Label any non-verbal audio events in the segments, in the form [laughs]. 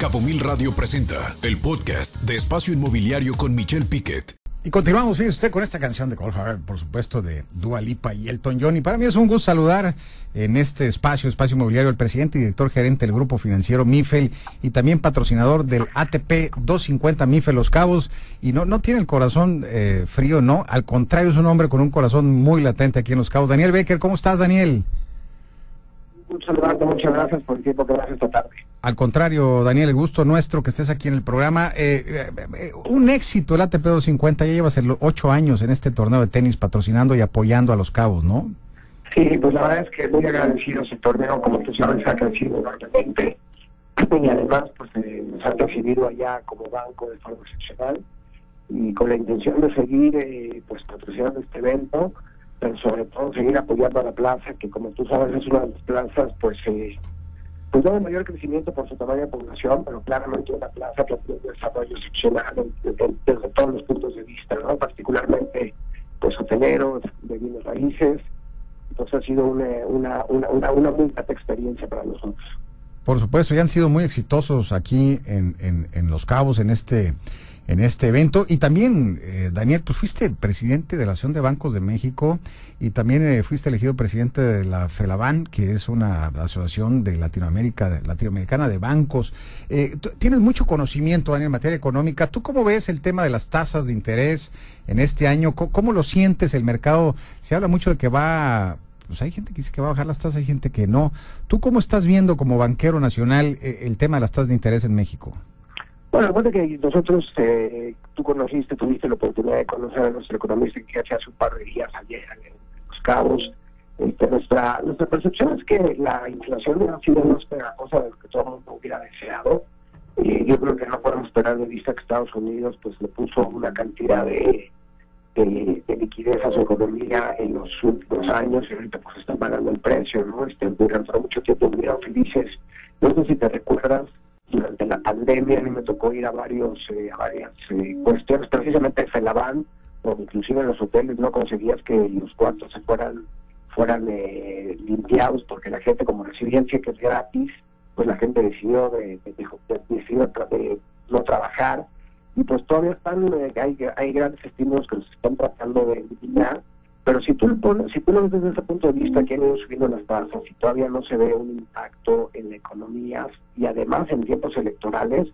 Cabo Mil Radio presenta el podcast de Espacio Inmobiliario con Michelle Piquet. Y continuamos, fíjese usted, con esta canción de Cole por supuesto, de Dua Lipa y Elton John. Y para mí es un gusto saludar en este espacio, Espacio Inmobiliario, el presidente y director gerente del Grupo Financiero MIFEL y también patrocinador del ATP 250 MIFEL Los Cabos. Y no, no tiene el corazón eh, frío, no. Al contrario, es un hombre con un corazón muy latente aquí en Los Cabos. Daniel Becker, ¿cómo estás, Daniel? Un saludo, muchas gracias por el tiempo que das esta tarde. Al contrario, Daniel, el gusto nuestro que estés aquí en el programa. Eh, eh, eh, un éxito el ATP 250, ya llevas ocho años en este torneo de tenis patrocinando y apoyando a los cabos, ¿no? Sí, pues la verdad es que muy agradecido ese torneo, como tú sabes, ha crecido enormemente. Y además, pues nos han recibido allá como banco de forma excepcional y con la intención de seguir pues patrocinando este evento pero sobre todo seguir apoyando a la plaza, que como tú sabes es una de las plazas, pues, eh, pues no mayor crecimiento por su tamaño de población, pero claramente una plaza que tiene un desarrollo excepcional desde todos los puntos de vista, ¿no? particularmente pues hoteleros, de bienes raíces, entonces ha sido una, una, una, muy grata experiencia para nosotros. Por supuesto, ya han sido muy exitosos aquí en, en Los Cabos, en este en este evento. Y también, eh, Daniel, pues fuiste presidente de la Asociación de Bancos de México y también eh, fuiste elegido presidente de la FELABAN, que es una asociación de Latinoamérica, latinoamericana de bancos. Eh, tienes mucho conocimiento, Daniel, en materia económica. ¿Tú cómo ves el tema de las tasas de interés en este año? ¿Cómo, lo sientes el mercado? Se habla mucho de que va pues hay gente que dice que va a bajar las tasas, hay gente que no. ¿Tú cómo estás viendo como banquero nacional el tema de las tasas de interés en México? Bueno, recuerda que nosotros, eh, tú conociste, tuviste la oportunidad de conocer a nuestro economista que hace un par de ayer en Los Cabos. Este, nuestra, nuestra percepción es que la inflación ha sido más pegajosa de lo que todo el mundo hubiera deseado. y yo creo que no podemos esperar de vista que Estados Unidos pues le puso una cantidad de, de, liquidez a su economía en los últimos años y ahorita pues están pagando el precio, ¿no? Este, durante mucho tiempo hubieran felices. No sé si te recuerdas, durante la pandemia a mí me tocó ir a varios eh, a varias eh, cuestiones. Precisamente en Felaban o inclusive en los hoteles no conseguías que los cuartos se fueran fueran eh, limpiados porque la gente como recibían cheques gratis pues la gente decidió de, de, no trabajar. Y pues todavía están hay, hay grandes estímulos que nos están tratando de eliminar pero si tú, lo pones, si tú lo ves desde ese punto de vista que han ido subiendo las tasas y todavía no se ve un impacto en la economía y además en tiempos electorales,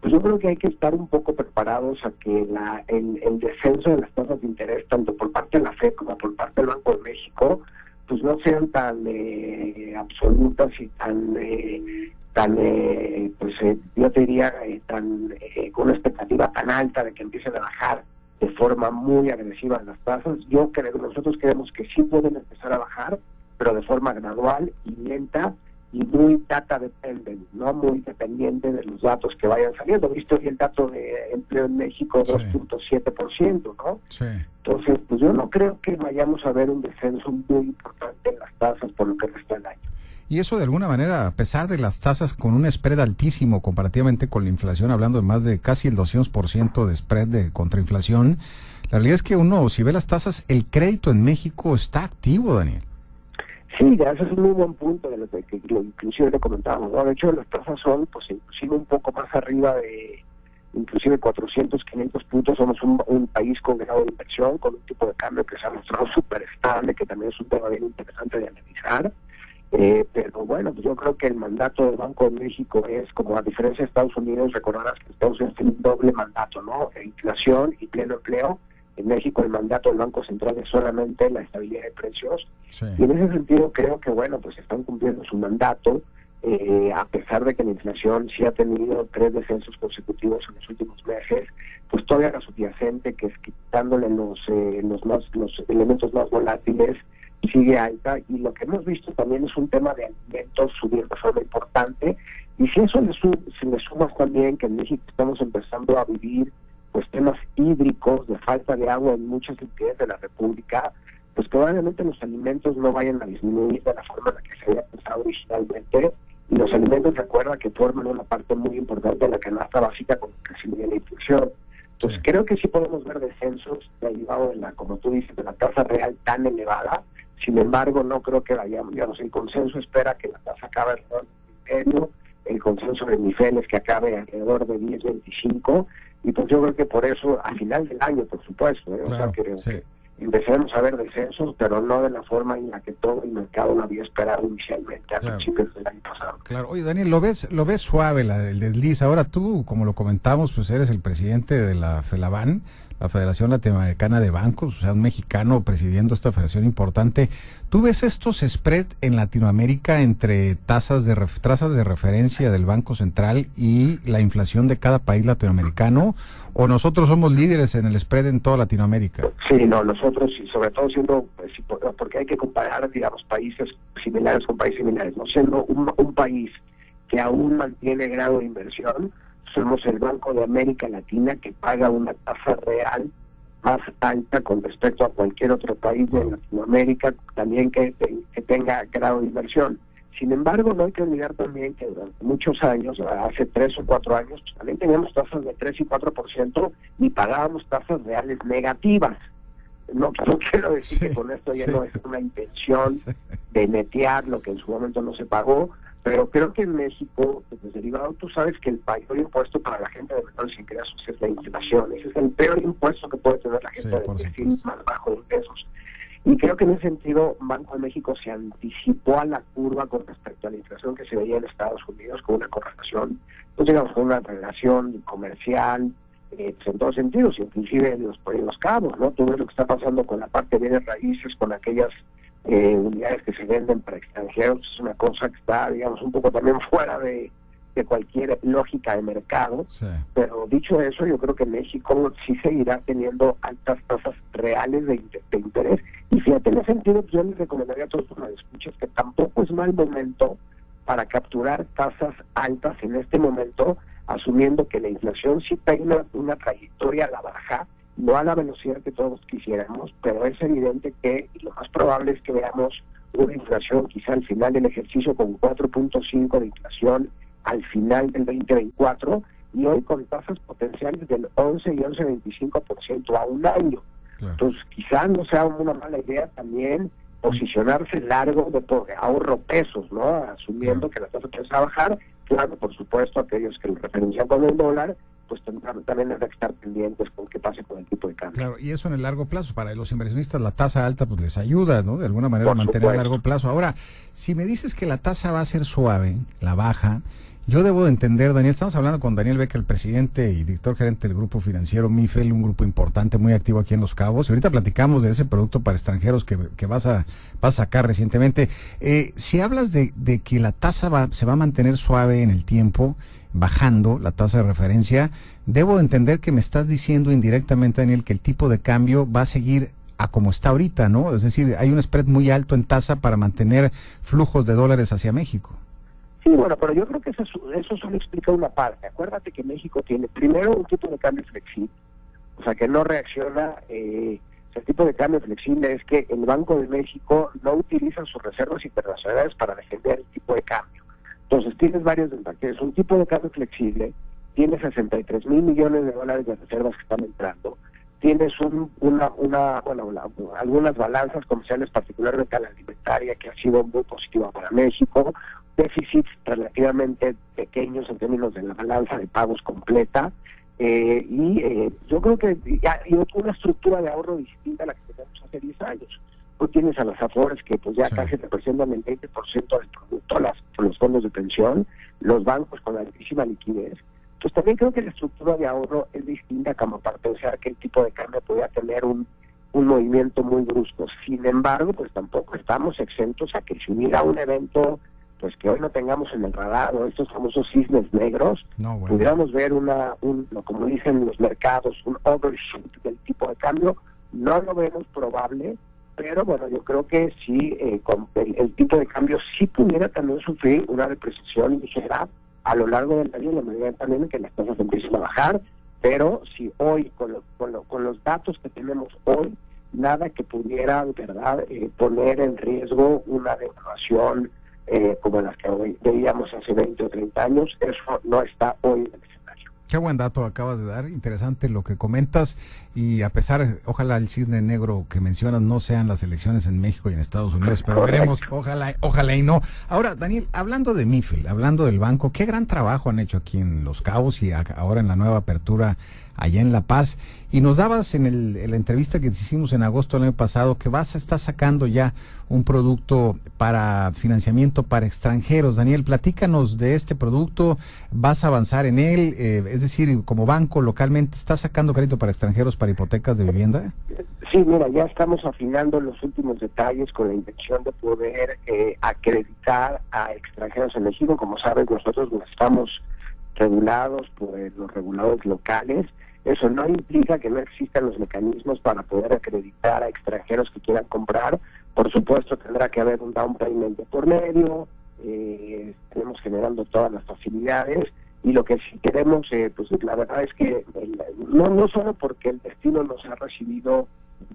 pues yo creo que hay que estar un poco preparados a que la, el, el descenso de las tasas de interés, tanto por parte de la FED como por parte del Banco de México, pues no sean tan eh, absolutas y tan, eh, tan eh, pues yo te diría, tan con una expectativa tan alta de que empiecen a bajar de forma muy agresiva las tasas. Yo creo, nosotros creemos que sí pueden empezar a bajar, pero de forma gradual y lenta y muy data dependent, no muy dependiente de los datos que vayan saliendo. Visto hoy el dato de empleo en México, 2.7%, ¿no? Sí. Entonces, pues yo no creo que vayamos a ver un descenso muy importante en las tasas por lo que resta el año. Y eso de alguna manera, a pesar de las tasas con un spread altísimo comparativamente con la inflación, hablando de más de casi el 200% de spread de contrainflación, la realidad es que uno, si ve las tasas, el crédito en México está activo, Daniel. Sí, ese es un muy buen punto de lo que, lo, inclusive le comentábamos. De hecho, las tasas son, pues, inclusive un poco más arriba de, inclusive 400, 500 puntos. Somos un, un país con grado de inversión, con un tipo de cambio que se ha mostrado súper estable, que también es un tema bien interesante de analizar. Eh, pero bueno, yo creo que el mandato del Banco de México es, como a diferencia de Estados Unidos, recordarás que Estados Unidos tiene un doble mandato, ¿no? Inflación y pleno empleo. En México el mandato del Banco Central es solamente la estabilidad de precios. Y en ese sentido creo que, bueno, pues están cumpliendo su mandato, eh, a pesar de que la inflación sí ha tenido tres descensos consecutivos en los últimos meses, pues todavía la subyacente, que es quitándole los, eh, los, más, los elementos más volátiles, sigue alta y lo que hemos visto también es un tema de alimentos subir de forma importante. Y si eso le, si le sumas también que en México estamos empezando a vivir pues temas hídricos de falta de agua en muchas entidades de la República, pues probablemente los alimentos no vayan a disminuir de la forma en la que se había pensado originalmente. Y los alimentos recuerda que forman una parte muy importante de la canasta básica con crecimiento de la inflación. Entonces creo que sí podemos ver descensos derivados de la, como tú dices, de la tasa real tan elevada, sin embargo, no creo que vayamos, digamos, el consenso espera que la tasa acabe en el medio el consenso de niveles que acabe alrededor de 10.25 y pues yo creo que por eso al final del año, por supuesto, ¿eh? o sea, que, empecemos a ver descensos, pero no de la forma en la que todo el mercado lo había esperado inicialmente a principios del año pasado. Claro, oye Daniel, lo ves, lo ves suave la, el desliz. Ahora tú, como lo comentamos, pues eres el presidente de la FELABAN la Federación Latinoamericana de Bancos, o sea, un mexicano presidiendo esta federación importante. ¿Tú ves estos spread en Latinoamérica entre tasas de, tasas de referencia del Banco Central y la inflación de cada país latinoamericano? ¿O nosotros somos líderes en el spread en toda Latinoamérica? Sí, no, nosotros, y sobre todo siendo, pues, porque hay que comparar, digamos, países similares con países similares, no siendo un, un país que aún mantiene grado de inversión, somos el Banco de América Latina que paga una tasa real más alta con respecto a cualquier otro país de Latinoamérica, también que, tenga grado de inversión. Sin embargo, no hay que olvidar también que durante muchos años, hace tres o cuatro años, pues, también teníamos tasas de 3 y 4% y pagábamos tasas reales negativas. No, [laughs] quiero decir que con esto ya no es una intención de netear lo que en su momento no se pagó, pero creo que en México, desde derivado, tú sabes que el mayor impuesto para la gente de menores ingresos es la inflación. Ese es el peor impuesto que puede tener la gente de ingresos más bajo de ingresos. Y creo que en ese sentido, Banco de México se anticipó a la curva con respecto a la inflación que se veía en Estados Unidos, con una correlación, pues digamos, con una relación comercial, eh, pues, en todos sentidos, inclusive en los, en los cabos, ¿no? Tú ves lo que está pasando con la parte de bienes raíces, con aquellas eh, unidades que se venden para extranjeros, es una cosa que está, digamos, un poco también [laughs] fuera de, cualquier lógica de mercado. Pero dicho eso, yo creo que México sí seguirá teniendo altas tasas reales de, interés. Y fíjate, en ese sentido, pues, yo les recomendaría a todos los escuchas que tampoco es mal momento para capturar tasas altas en este momento, asumiendo que la inflación sí tiene una, una trayectoria a la baja no a la velocidad que todos quisiéramos, pero es evidente que lo más probable es que veamos una inflación quizá al final del ejercicio con 4.5 de inflación al final del 2024 y hoy con tasas potenciales del 11 y 11.25% a un año. Entonces, quizá no sea una mala idea también posicionarse largo de ahorro pesos, ¿no? Asumiendo que la tasa empieza a bajar, claro, por supuesto, aquellos que lo referencian con el dólar, pues también hay que estar pendientes con qué pase con el tipo de cambio. Claro, y eso en el largo plazo, para los inversionistas la tasa alta pues les ayuda, ¿no? De alguna manera a mantener a largo plazo. Ahora, si me dices que la tasa va a ser suave, la baja, yo debo entender, Daniel, estamos hablando con Daniel Becker, el presidente y director gerente del grupo financiero MIFEL, un grupo importante, muy activo aquí en Los Cabos. Y ahorita platicamos de ese producto para extranjeros que, vas, a, vas a sacar recientemente. Eh, si hablas de, de que la tasa va, se va a mantener suave en el tiempo, bajando la tasa de referencia, debo entender que me estás diciendo indirectamente, Daniel, que el tipo de cambio va a seguir a como está ahorita, ¿no? Es decir, hay un spread muy alto en tasa para mantener flujos de dólares hacia México. Sí, bueno, pero yo creo que eso, eso solo explica una parte. Acuérdate que México tiene primero un tipo de cambio flexible, o sea, que no reacciona. Eh, el tipo de cambio flexible es que el Banco de México no utiliza sus reservas internacionales para defender el tipo de cambio. Entonces tienes varios es Un tipo de cambio flexible, tienes 63 mil millones de dólares de reservas que están entrando, tienes un, una, una, bueno, algunas balanzas comerciales, particularmente a la alimentaria, que ha sido muy positiva para México, déficits relativamente pequeños en términos de la balanza de pagos completa, eh, y eh, yo creo que hay una estructura de ahorro distinta a la que teníamos hace 10 años. Tú tienes a las AFORES que pues ya casi representan el 20% del producto, las, los fondos de pensión, los bancos con altísima liquidez. Pues también creo que la estructura de ahorro es distinta como para pensar que el tipo de cambio podría tener un, un movimiento muy brusco. Sin embargo, pues tampoco estamos exentos a que si hubiera un evento pues que hoy no tengamos en el radar o estos famosos cisnes negros, pudiéramos ver una, un, como dicen los mercados, un overshoot del tipo de cambio, no lo vemos probable, pero bueno, yo creo que sí, eh, con el, tipo de cambio sí pudiera también sufrir una depreciación ligera a lo largo del año, en la medida también en que las cosas empiecen a bajar, pero si hoy, con, con, con los datos que tenemos hoy, nada que pudiera, verdad, eh, poner en riesgo una devaluación eh, como las que hoy veíamos hace 20 o 30 años, eso no está hoy en el escenario. Qué buen dato acabas de dar, interesante lo que comentas y a pesar, ojalá el cisne negro que mencionas no sean las elecciones en México y en Estados Unidos, pero veremos, ojalá, ojalá y no. Ahora, Daniel, hablando de MIFIL, hablando del banco, qué gran trabajo han hecho aquí en Los Cabos y ahora en la nueva apertura allá en La Paz. Y nos dabas en, el, la entrevista que hicimos en agosto del año pasado que vas a estar sacando ya un producto para financiamiento para extranjeros. Daniel, platícanos de este producto. ¿Vas a avanzar en él? Eh, es decir, como banco localmente, ¿estás sacando crédito para extranjeros para hipotecas de vivienda? Sí, mira, ya estamos afinando los últimos detalles con la intención de poder eh, acreditar a extranjeros en. Como sabes, nosotros no estamos regulados por los reguladores locales eso no implica que no existan los mecanismos para poder acreditar a extranjeros que quieran comprar. Por supuesto, tendrá que haber un down payment por medio. Eh, tenemos generando todas las facilidades y lo que sí queremos, eh, pues la verdad es que no no solo porque el destino nos ha recibido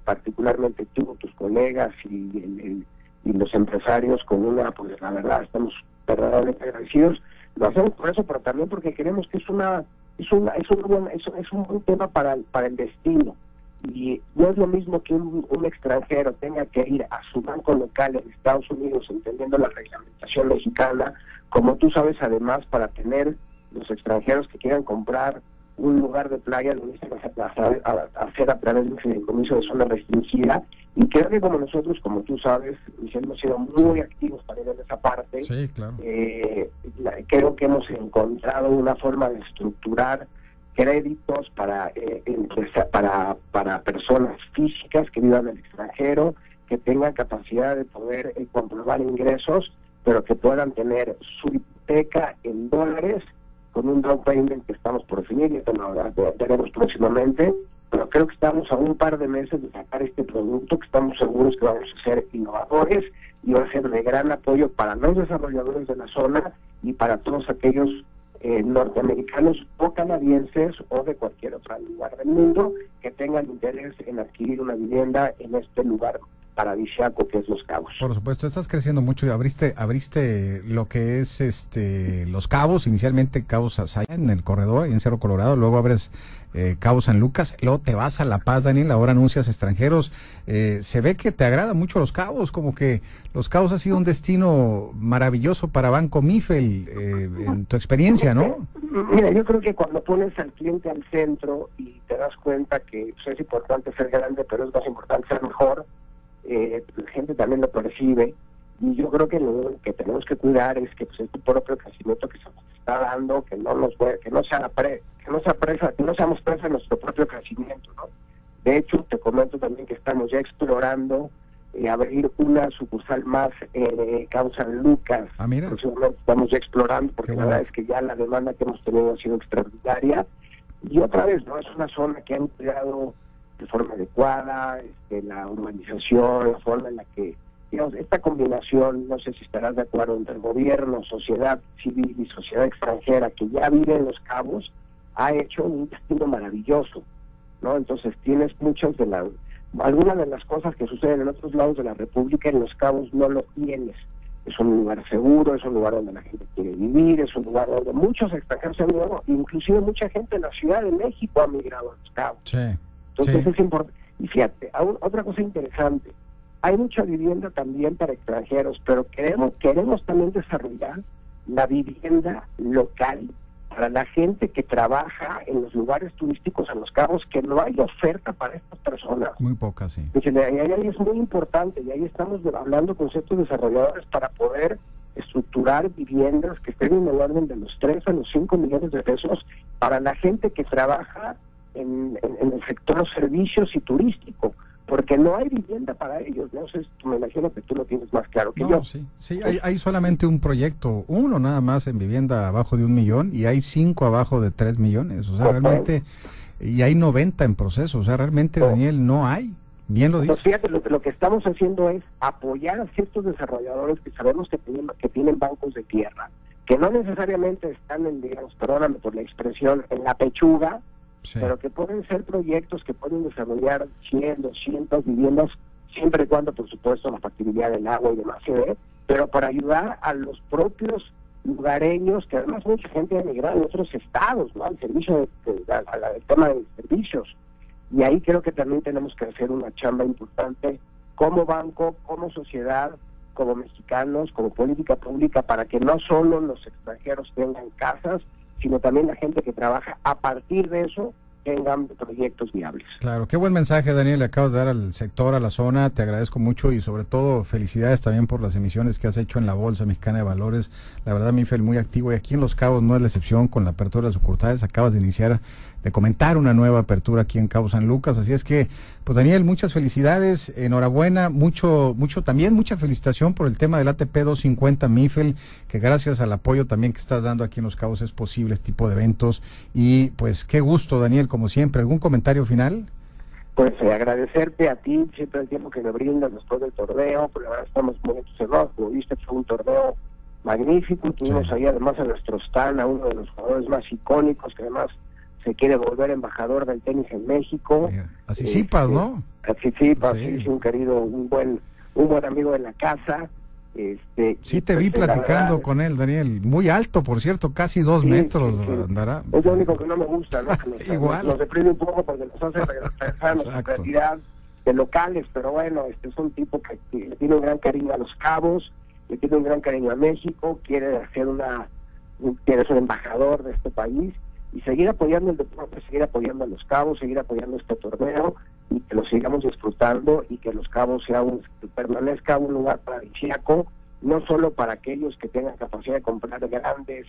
particularmente tú, tus colegas y, y los empresarios con una, pues la verdad estamos verdaderamente agradecidos. Lo hacemos por eso, pero también porque queremos que es una es, una, es, un, buen, es, es un buen tema para, para el destino. Y no es lo mismo que un, un, extranjero tenga que ir a su banco local en Estados Unidos, entendiendo la reglamentación mexicana, como tú sabes, además, para tener los extranjeros que quieran comprar un lugar de playa lo necesitan hacer a, través de un fideicomiso de zona restringida. Y creo que como nosotros, como tú sabes, hemos sido muy activos también en esa parte. Sí, claro. Eh, creo que hemos encontrado una forma de estructurar créditos para, eh, para, para personas físicas que vivan en el extranjero, que tengan capacidad de poder eh, comprobar ingresos, pero que puedan tener su hipoteca en dólares con un down payment que estamos por definir y lo veremos próximamente, pero creo que estamos a un par de meses de sacar este producto que estamos seguros que vamos a ser innovadores y va a ser de gran apoyo para los desarrolladores de la zona y para todos aquellos eh, norteamericanos o canadienses o de cualquier otro lugar del mundo que tengan interés en adquirir una vivienda en este lugar paradisiaco que es Los Cabos. Por supuesto, estás creciendo mucho y abriste, abriste lo que es este Los Cabos, inicialmente Cabos Asaya en el corredor, en Cerro Colorado, luego abres eh, Cabo San Lucas, luego te vas a La Paz, Daniel, ahora anuncias extranjeros. Eh, se ve que te agrada mucho Los Cabos, como que Los Cabos ha sido un destino maravilloso para Banco Mifel, eh, en tu experiencia, ¿no? Mira, yo creo que cuando pones al cliente al centro y te das cuenta que pues, es importante ser grande, pero es más importante ser mejor, eh, la gente también lo percibe. Y yo creo que lo que tenemos que cuidar es que pues este propio crecimiento que se nos está dando que no nos que no sea pre, que no sea presa que no seamos presa de nuestro propio crecimiento no de hecho te comento también que estamos ya explorando eh, abrir una sucursal más eh, Causa Lucas. Ah, mira. estamos ya explorando porque la verdad es que ya la demanda que hemos tenido ha sido extraordinaria. Y otra vez no es una zona que ha empleado de forma adecuada, este, la humanización, la forma en la que, digamos, esta combinación, no sé si estarás de acuerdo, entre gobierno, sociedad civil y sociedad extranjera que ya vive en los cabos, ha hecho un destino maravilloso, ¿no? Entonces tienes muchas de las, algunas de las cosas que suceden en otros lados de la República, en los cabos no lo tienes. Es un lugar seguro, es un lugar donde la gente quiere vivir, es un lugar donde muchos extranjeros se han migrado, inclusive mucha gente en la Ciudad de México ha migrado a los cabos. Sí. Entonces es importante. Y fíjate, otra cosa interesante, hay mucha vivienda también para extranjeros, pero queremos, queremos también desarrollar la vivienda local para la gente que trabaja en los lugares turísticos en los cabos, que no hay oferta para estas personas. Muy poca, sí. Y ahí es muy importante, y ahí estamos hablando con ciertos desarrolladores para poder estructurar viviendas que estén en el orden de los 3 a los 5 millones de pesos para la gente que trabaja en, el sector servicios y turístico, porque no hay vivienda para ellos. No sé, me imagino que tú lo tienes más claro que yo. Sí, sí hay, hay, solamente un proyecto, uno nada más en vivienda abajo de un millón y hay cinco abajo de tres millones. O sea, realmente, y hay 90 en proceso. O sea, realmente, Daniel, no hay. Bien lo dice. fíjate, lo, lo, que estamos haciendo es apoyar a ciertos desarrolladores que sabemos que tienen, que tienen bancos de tierra, que no necesariamente están en, digamos, perdóname por la expresión, en la pechuga, pero que pueden ser proyectos que pueden desarrollar 100, 200 viviendas, siempre y cuando, por supuesto, la factibilidad del agua y demás se pero para ayudar a los propios lugareños, que además mucha gente ha emigrado de otros estados, ¿no? Al servicio, al tema de servicios. Y ahí creo que también tenemos que hacer una chamba importante como banco, como sociedad, como mexicanos, como política pública, para que no solo los extranjeros tengan casas, sino también la gente que trabaja a partir de eso tengan proyectos viables. Claro, qué buen mensaje, Daniel, le acabas de dar al sector, a la zona. Te agradezco mucho y sobre todo felicidades también por las emisiones que has hecho en la Bolsa Mexicana de Valores. La verdad, Mifel, muy activo y aquí en Los Cabos no es la excepción con la apertura de sucursales. Acabas de iniciar, de comentar una nueva apertura aquí en Cabo San Lucas. Así es que, pues Daniel, muchas felicidades, enhorabuena, mucho, mucho también, mucha felicitación por el tema del ATP 250 Mifel, que gracias al apoyo también que estás dando aquí en Los Cabos es posible este tipo de eventos. Y pues qué gusto, Daniel, como siempre. ¿Algún comentario final? Pues eh, agradecerte a ti siempre el tiempo que me brindas después del torneo, pues la verdad estamos muy entusiasmados, como viste fue un torneo magnífico, tuvimos ahí además a nuestro Stan, a uno de los jugadores más icónicos que además se quiere volver embajador del tenis en México. Así sí, ¿no? Así sí, sí, un querido, un buen, un buen amigo de la casa. Este, sí, te vi pues, platicando con él, Daniel. Muy alto, por cierto, casi dos metros andará. Es lo único que no me gusta, ¿no? [laughs] Igual. Nos, deprime un poco porque nos hace regresar a nuestra [laughs] realidad de locales, pero bueno, este es un tipo que, tiene un gran cariño a los cabos, que tiene un gran cariño a México, quiere hacer una, quiere ser embajador de este país y seguir apoyando el deporte, seguir apoyando a los cabos, seguir apoyando este torneo y que lo sigamos disfrutando y que los cabos sea un, permanezca un lugar paradisíaco, no solo para aquellos que tengan capacidad de comprar grandes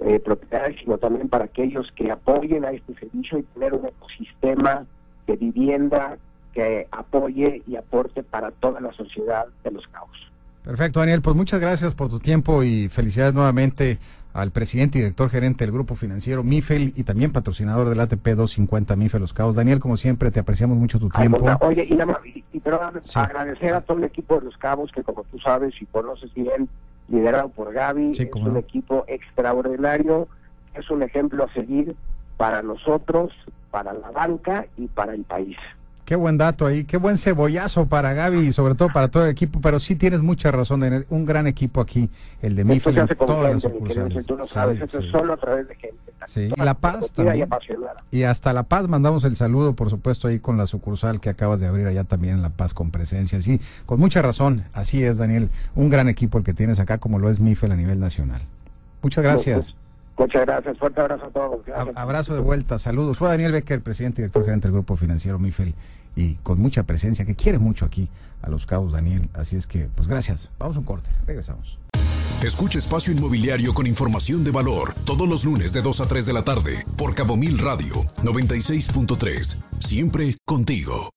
eh, propiedades, sino también para aquellos que apoyen a este servicio y tener un ecosistema de vivienda que apoye y aporte para toda la sociedad de los cabos. Perfecto, Daniel. Pues muchas gracias por tu tiempo y felicidades nuevamente al presidente y director gerente del grupo financiero MIFEL y también patrocinador del ATP 250 MIFEL Los Cabos. Daniel, como siempre, te apreciamos mucho tu tiempo. oye, y, nada y, pero agradecer a todo el equipo de Los Cabos que, como tú sabes y conoces bien, liderado por Gaby, es un equipo extraordinario, es un ejemplo a seguir para nosotros, para la banca y para el país. Qué buen dato ahí, qué buen cebollazo para Gaby y sobre todo para todo el equipo, pero sí tienes mucha razón de tener un gran equipo aquí, el de Mifel, en todas las sucursales. Tú sabes, eso es solo a través de gente. Sí, y La Paz también. Y, hasta La Paz mandamos el saludo, por supuesto, ahí con la sucursal que acabas de abrir allá también en La Paz con presencia. Sí, con mucha razón, así es, Daniel, un gran equipo el que tienes acá, como lo es Mifel a nivel nacional. Muchas gracias. Pues, muchas gracias, fuerte abrazo a todos. Abrazo de vuelta, saludos. Fue Daniel Becker, presidente y director gerente del Grupo Financiero Mifel y con mucha presencia, que quiere mucho aquí a los cabos, Daniel. Así es que, pues gracias. Vamos a un corte, regresamos. Escucha Espacio Inmobiliario con información de valor todos los lunes de 2 a 3 de la tarde por Cabo Mil Radio 96.3. Siempre contigo.